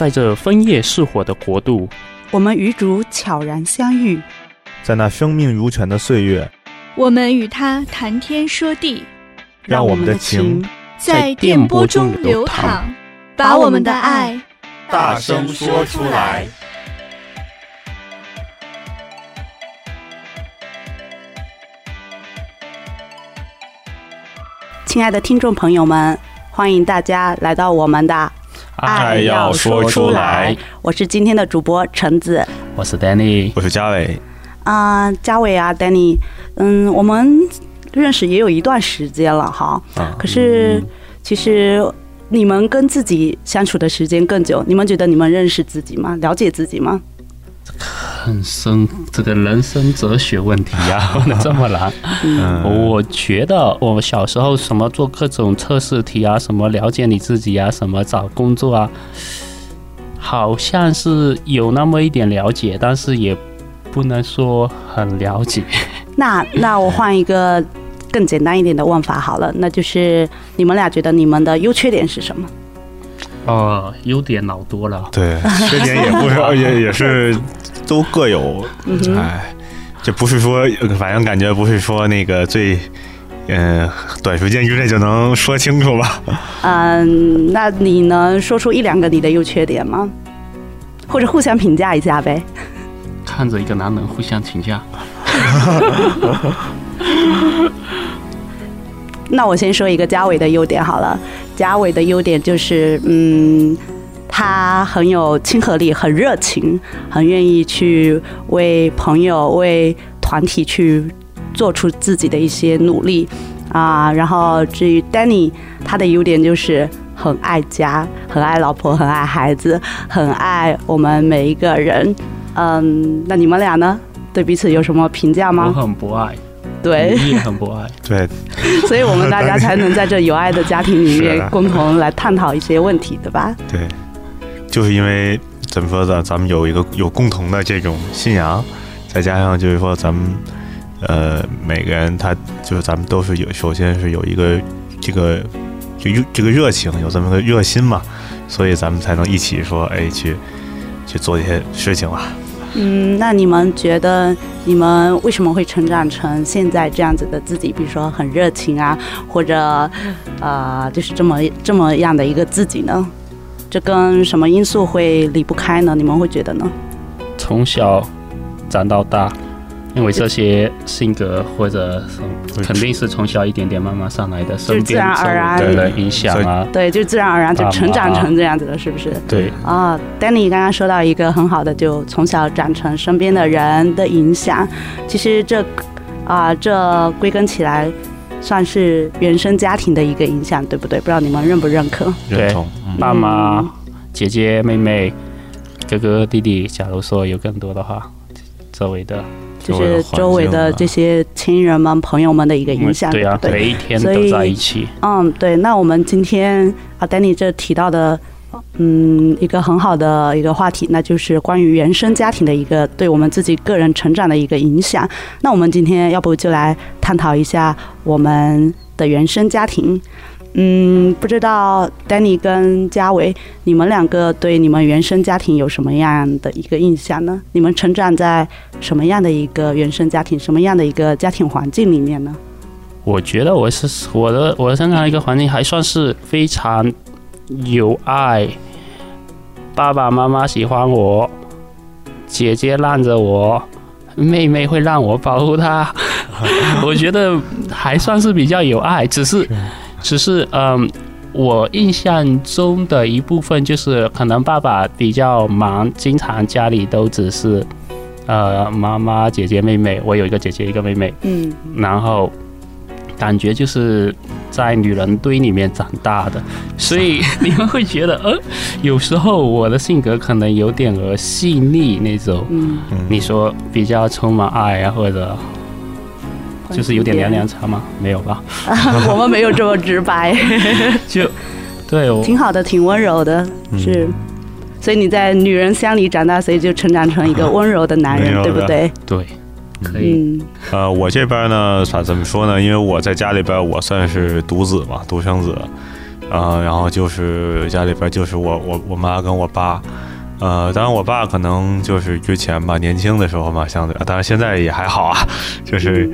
在这枫叶似火的国度，我们与主悄然相遇，在那生命如泉的岁月，我们与他谈天说地，让我们的情在电波中流淌，把我们的爱大声说出来。亲爱的听众朋友们，欢迎大家来到我们的。爱要说出来，我是今天的主播橙子，我是 Danny，我是嘉伟。啊，嘉伟啊，Danny，嗯，我们认识也有一段时间了哈。啊。可是，其实你们跟自己相处的时间更久，你们觉得你们认识自己吗？了解自己吗？很深，这个人生哲学问题呀，问 得这么难。嗯，我觉得我小时候什么做各种测试题啊，什么了解你自己啊，什么找工作啊，好像是有那么一点了解，但是也不能说很了解。那那我换一个更简单一点的问法好了，那就是你们俩觉得你们的优缺点是什么？哦，优点老多了，对，缺点也不少，也也是都各有。哎，这不是说，反正感觉不是说那个最，嗯，短时间之内就能说清楚吧？嗯，那你能说出一两个你的优缺点吗？或者互相评价一下呗？看着一个男人互相请教。那我先说一个嘉伟的优点好了。嘉伟的优点就是，嗯，他很有亲和力，很热情，很愿意去为朋友、为团体去做出自己的一些努力啊。然后至于 Danny，他的优点就是很爱家，很爱老婆，很爱孩子，很爱我们每一个人。嗯，那你们俩呢？对彼此有什么评价吗？我很不爱。对，你也很不爱。对，所以我们大家才能在这有爱的家庭里面 共同来探讨一些问题，对吧？对，就是因为怎么说呢？咱们有一个有共同的这种信仰，再加上就是说咱们呃每个人他就是咱们都是有，首先是有一个这个就热这个热情，有这么个热心嘛，所以咱们才能一起说哎去去做一些事情吧。嗯，那你们觉得你们为什么会成长成现在这样子的自己？比如说很热情啊，或者呃，就是这么这么样的一个自己呢？这跟什么因素会离不开呢？你们会觉得呢？从小长到大。因为这些性格或者肯定是从小一点点慢慢上来的，身边周围的影响啊，对，就自然而然就成长成这样子了，是不是？对。啊，Danny 刚刚说到一个很好的，就从小长成身边的人的影响。其实这啊，这归根起来算是原生家庭的一个影响，对不对？不知道你们认不认可？认同。爸妈、姐姐、妹妹、哥哥、弟弟，假如说有更多的话，周围的。就是周围的这些亲人们、朋友们的一个影响，对啊，对，每一天都在一起。嗯，对。那我们今天啊，Danny 这提到的，嗯，一个很好的一个话题，那就是关于原生家庭的一个对我们自己个人成长的一个影响。那我们今天要不就来探讨一下我们的原生家庭。嗯，不知道 Danny 跟嘉伟，你们两个对你们原生家庭有什么样的一个印象呢？你们成长在什么样的一个原生家庭，什么样的一个家庭环境里面呢？我觉得我是我的我的生长一个环境还算是非常有爱，爸爸妈妈喜欢我，姐姐让着我，妹妹会让我保护她，我觉得还算是比较有爱，只是。只是嗯，我印象中的一部分就是，可能爸爸比较忙，经常家里都只是，呃，妈妈、姐姐、妹妹，我有一个姐姐，一个妹妹，嗯，然后感觉就是在女人堆里面长大的，所以你们会觉得，呃，有时候我的性格可能有点儿细腻那种，嗯，你说比较充满爱啊，或者。就是有点娘娘腔吗？没有吧？我们没有这么直白。就对哦，挺好的，挺温柔的，是。所以你在女人乡里长大，所以就成长成一个温柔的男人，对不对？对，可以。嗯，呃，我这边呢，咋怎么说呢？因为我在家里边，我算是独子嘛，独生子。呃，然后就是家里边就是我我我妈跟我爸，呃，当然我爸可能就是之前吧，年轻的时候嘛，相对，当然现在也还好啊，就是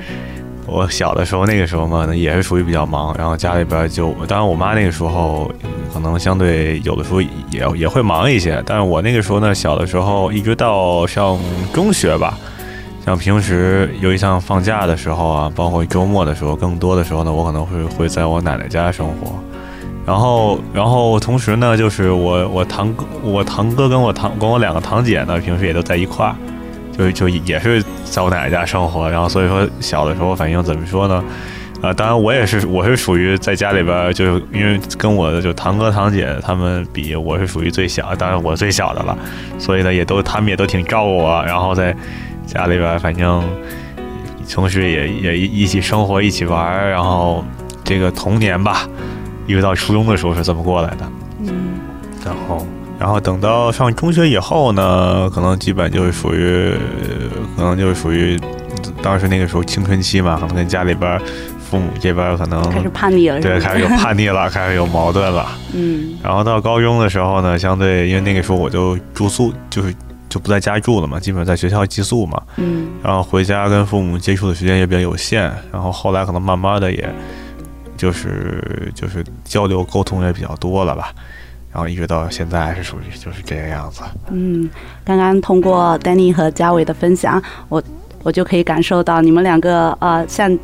我小的时候那个时候嘛，也是属于比较忙，然后家里边就，当然我妈那个时候可能相对有的时候也也会忙一些，但是我那个时候呢，小的时候一直到上中学吧。像平时尤其像放假的时候啊，包括周末的时候，更多的时候呢，我可能会会在我奶奶家生活。然后，然后同时呢，就是我我堂哥，我堂哥跟我堂跟我两个堂姐呢，平时也都在一块儿，就就也是在我奶奶家生活。然后所以说小的时候反应怎么说呢？啊、呃，当然我也是，我是属于在家里边，就是因为跟我的就堂哥堂姐他们比，我是属于最小，当然我最小的了，所以呢，也都他们也都挺照顾我，然后在。家里边反正同时也也一一起生活，一起玩，然后这个童年吧，一直到初中的时候是这么过来的。嗯，然后然后等到上中学以后呢，可能基本就是属于，可能就是属于当时那个时候青春期嘛，可能跟家里边父母这边可能开始叛逆了，对，开始有叛逆了，开始有矛盾了。嗯，然后到高中的时候呢，相对因为那个时候我就住宿，就是。就不在家住了嘛，基本上在学校寄宿嘛。嗯，然后回家跟父母接触的时间也比较有限，然后后来可能慢慢的，也就是就是交流沟通也比较多了吧，然后一直到现在是属于就是这个样子。嗯，刚刚通过 Danny 和嘉伟的分享，我我就可以感受到你们两个呃，像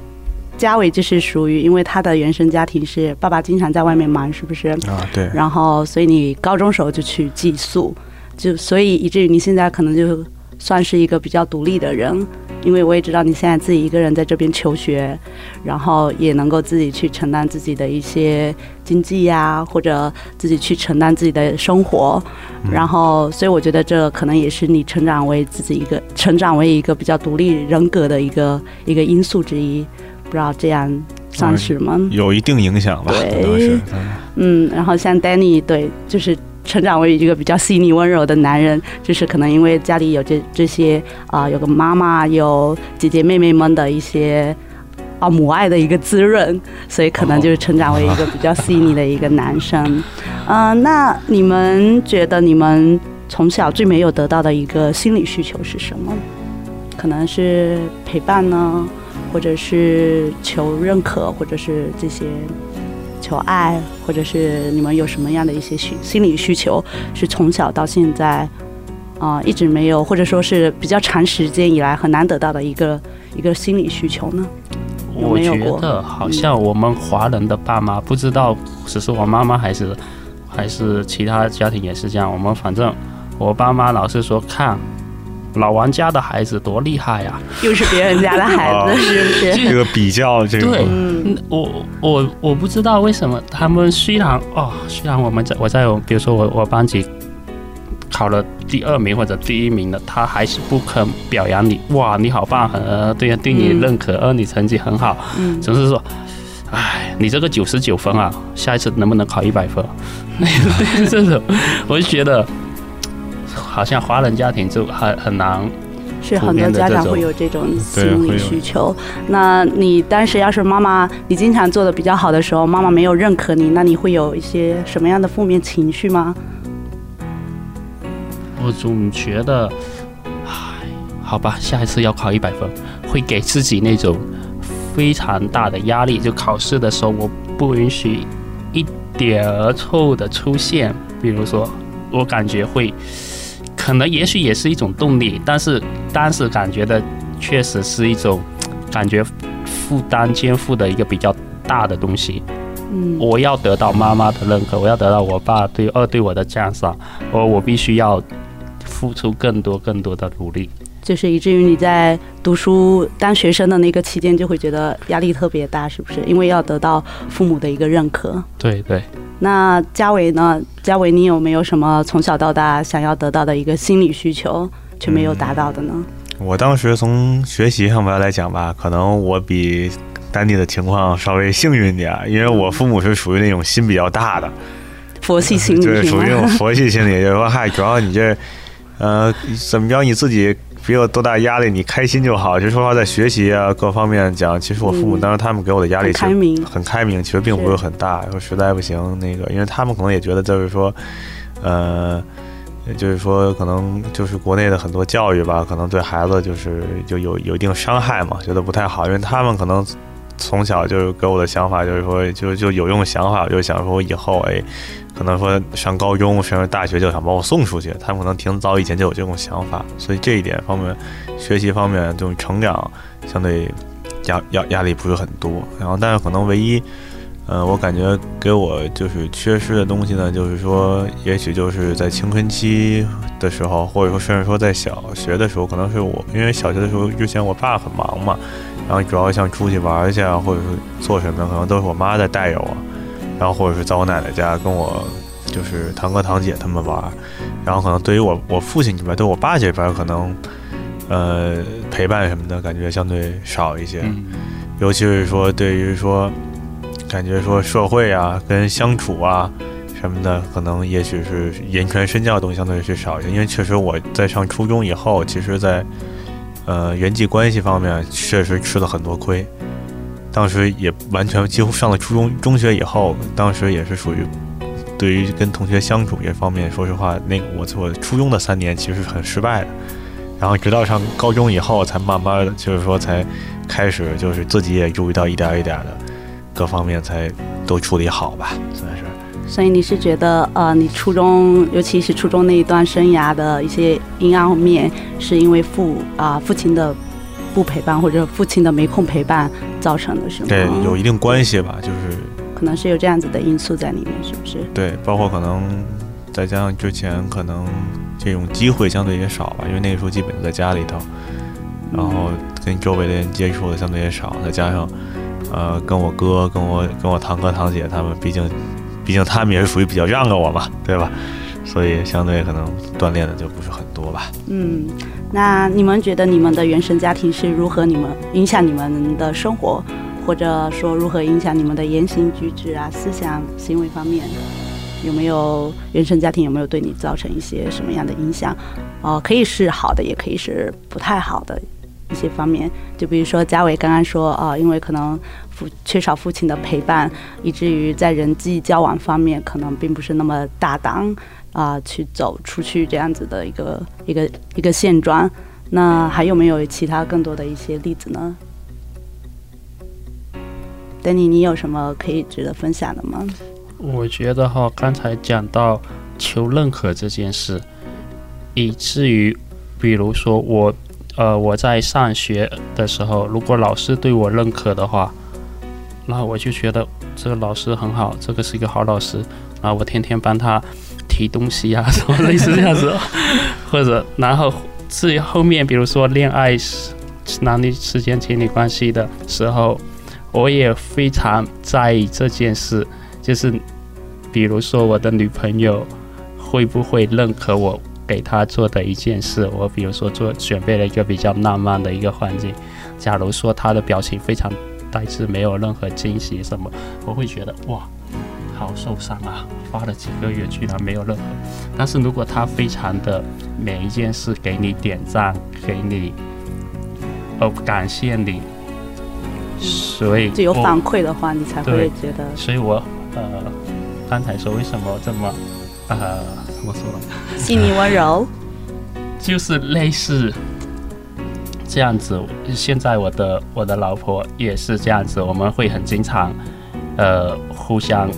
嘉伟就是属于因为他的原生家庭是爸爸经常在外面忙，是不是？啊，对。然后所以你高中时候就去寄宿。就所以以至于你现在可能就算是一个比较独立的人，因为我也知道你现在自己一个人在这边求学，然后也能够自己去承担自己的一些经济呀，或者自己去承担自己的生活，然后所以我觉得这可能也是你成长为自己一个成长为一个比较独立人格的一个一个因素之一，不知道这样算是吗？有一定影响吧，对，嗯，然后像 Danny 对，就是。成长为一个比较细腻温柔的男人，就是可能因为家里有这这些啊、呃，有个妈妈，有姐姐妹妹们的一些啊母爱的一个滋润，所以可能就是成长为一个比较细腻的一个男生。嗯、呃，那你们觉得你们从小最没有得到的一个心理需求是什么？可能是陪伴呢，或者是求认可，或者是这些。求爱，或者是你们有什么样的一些需心理需求，是从小到现在，啊、呃，一直没有，或者说是比较长时间以来很难得到的一个一个心理需求呢？有没有？我觉得好像我们华人的爸妈，不知道只是我妈妈还是还是其他家庭也是这样。我们反正我爸妈老是说看。老王家的孩子多厉害呀！又是别人家的孩子，是不是？这个比较，这个对，我我我不知道为什么他们虽然哦，虽然我们在我在我比如说我我班级考了第二名或者第一名的，他还是不肯表扬你。哇，你好棒！呃，对呀，对你认可，呃，你成绩很好，嗯，总是说，哎，你这个九十九分啊，下一次能不能考一百分？对 这种，我就觉得。好像华人家庭就很很难，是很多家长会有这种心理需求。那你当时要是妈妈，你经常做的比较好的时候，妈妈没有认可你，那你会有一些什么样的负面情绪吗？我总觉得，唉，好吧，下一次要考一百分，会给自己那种非常大的压力。就考试的时候，我不允许一点儿错误的出现。比如说，我感觉会。可能也许也是一种动力，但是当时感觉的确实是一种感觉负担肩负的一个比较大的东西。嗯，我要得到妈妈的认可，我要得到我爸对二对我的赞赏，我我必须要付出更多更多的努力。就是以至于你在读书当学生的那个期间，就会觉得压力特别大，是不是？因为要得到父母的一个认可。对对。那嘉伟呢？嘉伟，你有没有什么从小到大想要得到的一个心理需求却没有达到的呢？嗯，我当时从学习上面来讲吧，可能我比丹尼的情况稍微幸运点，因为我父母是属于那种心比较大的佛系心理，对，属于那种佛系心理，就是说，嗨，主要你这，呃，怎么着你自己别有多大压力，你开心就好。就是说话在学习啊各方面讲，其实我父母当时他们给我的压力其实很开明，很开明，其实并不是很大。说实在不行，那个因为他们可能也觉得就是说，呃。就是说，可能就是国内的很多教育吧，可能对孩子就是就有有一定伤害嘛，觉得不太好。因为他们可能从小就给我的想法就是说，就就有种想法，就想说以后哎，可能说上高中甚至大学就想把我送出去。他们可能挺早以前就有这种想法，所以这一点方面，学习方面这种成长相对压压压力不是很多。然后，但是可能唯一。嗯，我感觉给我就是缺失的东西呢，就是说，也许就是在青春期的时候，或者说甚至说在小学的时候，可能是我，因为小学的时候之前我爸很忙嘛，然后主要像出去玩一下，或者是做什么，可能都是我妈在带着我，然后或者是在我奶奶家跟我就是堂哥堂姐他们玩，然后可能对于我我父亲这边，对我爸这边可能，呃，陪伴什么的感觉相对少一些，尤其是说对于说。感觉说社会啊，跟相处啊什么的，可能也许是言传身教的东西相对是少一些。因为确实我在上初中以后，其实在呃人际关系方面确实吃了很多亏。当时也完全几乎上了初中中学以后，当时也是属于对于跟同学相处这方面，说实话，那个我我初中的三年其实是很失败的。然后直到上高中以后，才慢慢的就是说才开始就是自己也注意到一点一点的。各方面才都处理好吧，算是。所以你是觉得，呃，你初中，尤其是初中那一段生涯的一些阴暗面，是因为父啊、呃、父亲的不陪伴，或者父亲的没空陪伴造成的，是吗？对，有一定关系吧，就是。可能是有这样子的因素在里面，是不是？对，包括可能再加上之前可能这种机会相对也少吧，因为那个时候基本就在家里头，然后跟周围的人接触的相对也少，再加上。呃，跟我哥、跟我、跟我堂哥、堂姐他们，毕竟，毕竟他们也是属于比较让着我嘛，对吧？所以相对可能锻炼的就不是很多吧。嗯，那你们觉得你们的原生家庭是如何你们影响你们的生活，或者说如何影响你们的言行举止啊、思想行为方面？有没有原生家庭有没有对你造成一些什么样的影响？哦、呃，可以是好的，也可以是不太好的。一些方面，就比如说嘉伟刚刚说啊、因为可能父缺少父亲的陪伴，以至于在人际交往方面可能并不是那么大胆啊、去走出去这样子的一个一个一个现状。那还有没有其他更多的一些例子呢？Danny，你有什么可以值得分享的吗？我觉得哈，刚才讲到求认可这件事，以至于比如说我。呃，我在上学的时候，如果老师对我认可的话，那我就觉得这个老师很好，这个是一个好老师。然后我天天帮他提东西啊，什么类似这样子，或者然后至于后面，比如说恋爱男女之间情侣关系的时候，我也非常在意这件事，就是比如说我的女朋友会不会认可我。给他做的一件事，我比如说做准备了一个比较浪漫的一个环境。假如说他的表情非常呆滞，没有任何惊喜什么，我会觉得哇，好受伤啊！花了几个月居然没有任何。但是如果他非常的每一件事给你点赞，给你哦感谢你，所以就有反馈的话，你才会觉得。所以我呃刚才说为什么这么呃。怎么说呢？细腻温柔，就是类似这样子。现在我的我的老婆也是这样子，我们会很经常，呃，互相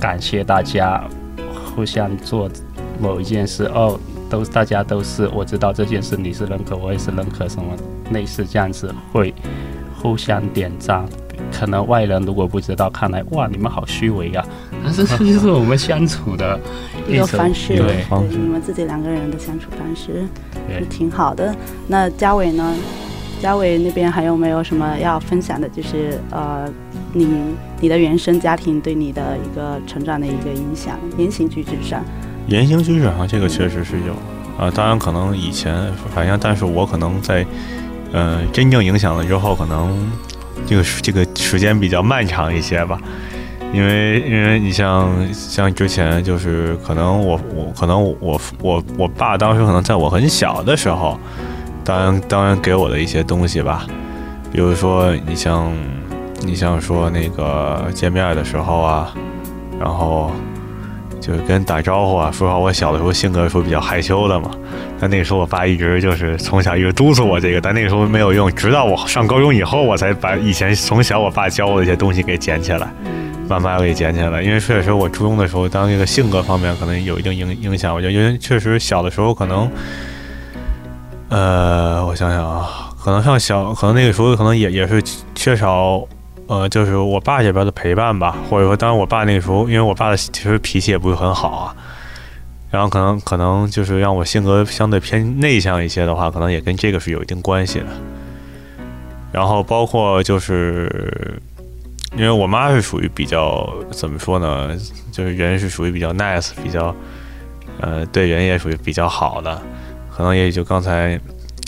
感谢大家，互相做某一件事。哦，都大家都是我知道这件事你是认可，我也是认可什么，类似这样子会互相点赞。可能外人如果不知道，看来哇，你们好虚伪呀！但是这就是我们相处的一个方式，对，对对你们自己两个人的相处方式，是挺好的。那嘉伟呢？嘉伟那边还有没有什么要分享的？就是呃，你你的原生家庭对你的一个成长的一个影响，言行举止上。言行举止上，这个确实是有啊、呃。当然，可能以前反正，但是我可能 在呃真正影响了之后，可能。这个这个时间比较漫长一些吧，因为因为你像像之前就是可能我我可能我我我爸当时可能在我很小的时候，当然当然给我的一些东西吧，比如说你像你像说那个见面的时候啊，然后就是跟人打招呼啊。说实话，我小的时候性格说比较害羞的嘛，但那个时候我爸一直就是从小一直督促我这个，但那个时候没有用，直到我上高中以后，我才把以前从小我爸教我的一些东西给捡起来。慢慢给捡起来，因为确实我初中的时候，当这个性格方面可能有一定影影响。我觉得，因为确实小的时候可能，呃，我想想啊，可能像小，可能那个时候可能也也是缺少，呃，就是我爸这边的陪伴吧，或者说，当然我爸那个时候，因为我爸的其实脾气也不是很好啊，然后可能可能就是让我性格相对偏内向一些的话，可能也跟这个是有一定关系的。然后包括就是。因为我妈是属于比较怎么说呢，就是人是属于比较 nice，比较，呃，对人也属于比较好的，可能也就刚才，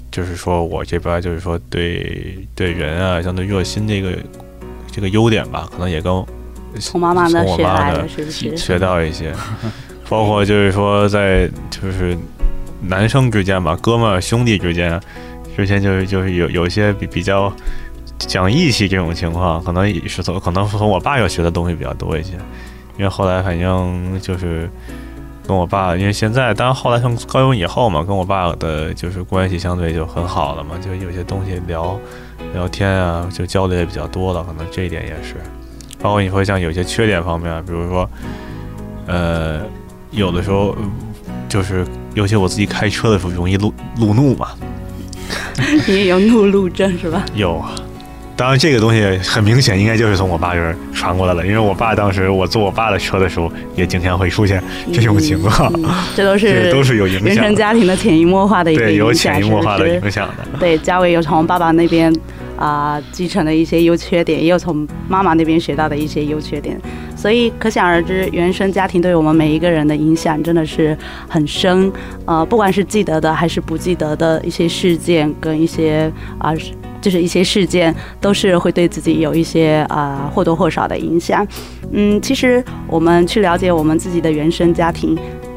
就是说我这边就是说对对人啊，相对热心这个这个优点吧，可能也跟从妈妈那学来的，是不是？学到一些，包括就是说在就是男生之间吧，哥们儿兄弟之间，之前就是就是有有一些比比较。讲义气这种情况，可能也是从可能从我爸要学的东西比较多一些，因为后来反正就是跟我爸，因为现在当然后来上高中以后嘛，跟我爸的就是关系相对就很好了嘛，就有些东西聊聊天啊，就交流也比较多了，可能这一点也是。包括你说像有些缺点方面，比如说呃，有的时候就是尤其我自己开车的时候容易路路怒嘛。你也有怒路症是吧？有啊。当然，这个东西很明显，应该就是从我爸这儿传过来了。因为我爸当时我坐我爸的车的时候，也经常会出现这种情况。嗯嗯、这都是 这都是有影响。原生家庭的潜移默化的一个影响，对，有潜移默化的影响的。对，家伟有从爸爸那边啊、继承的一些优缺点，也有从妈妈那边学到的一些优缺点。所以可想而知，原生家庭对我们每一个人的影响真的是很深。呃，不管是记得的还是不记得的一些事件跟一些啊。呃就是一些事件都是会对自己有一些啊、或多或少的影响。嗯，其实我们去了解我们自己的原生家庭，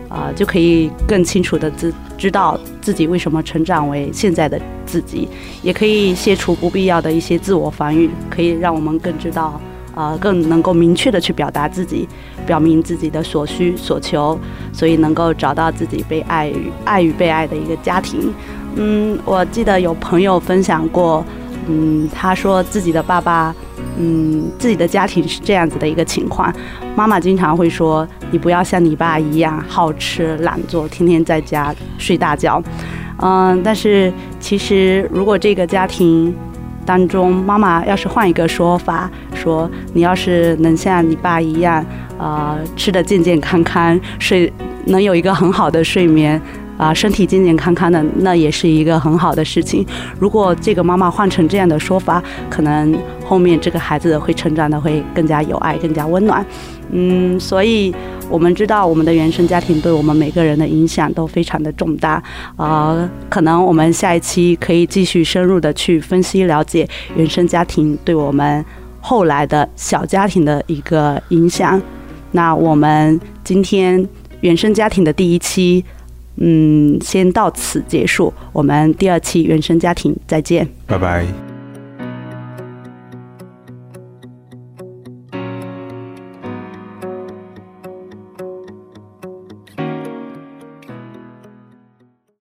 啊、就可以更清楚的知知道自己为什么成长为现在的自己，也可以卸除不必要的一些自我防御，可以让我们更知道啊、更能够明确的去表达自己，表明自己的所需所求，所以能够找到自己被爱与爱与被爱的一个家庭。嗯，我记得有朋友分享过。嗯，他说自己的爸爸，嗯，自己的家庭是这样子的一个情况。妈妈经常会说：“你不要像你爸一样好吃懒做，天天在家睡大觉。”嗯，但是其实如果这个家庭当中，妈妈要是换一个说法，说你要是能像你爸一样，呃，吃得健健康康，睡能有一个很好的睡眠。啊，身体健健康康的，那也是一个很好的事情。如果这个妈妈换成这样的说法，可能后面这个孩子会成长的会更加有爱，更加温暖。嗯，所以我们知道我们的原生家庭对我们每个人的影响都非常的重大。啊、呃，可能我们下一期可以继续深入的去分析了解原生家庭对我们后来的小家庭的一个影响。那我们今天原生家庭的第一期。嗯，先到此结束。我们第二期原生家庭再见，拜拜。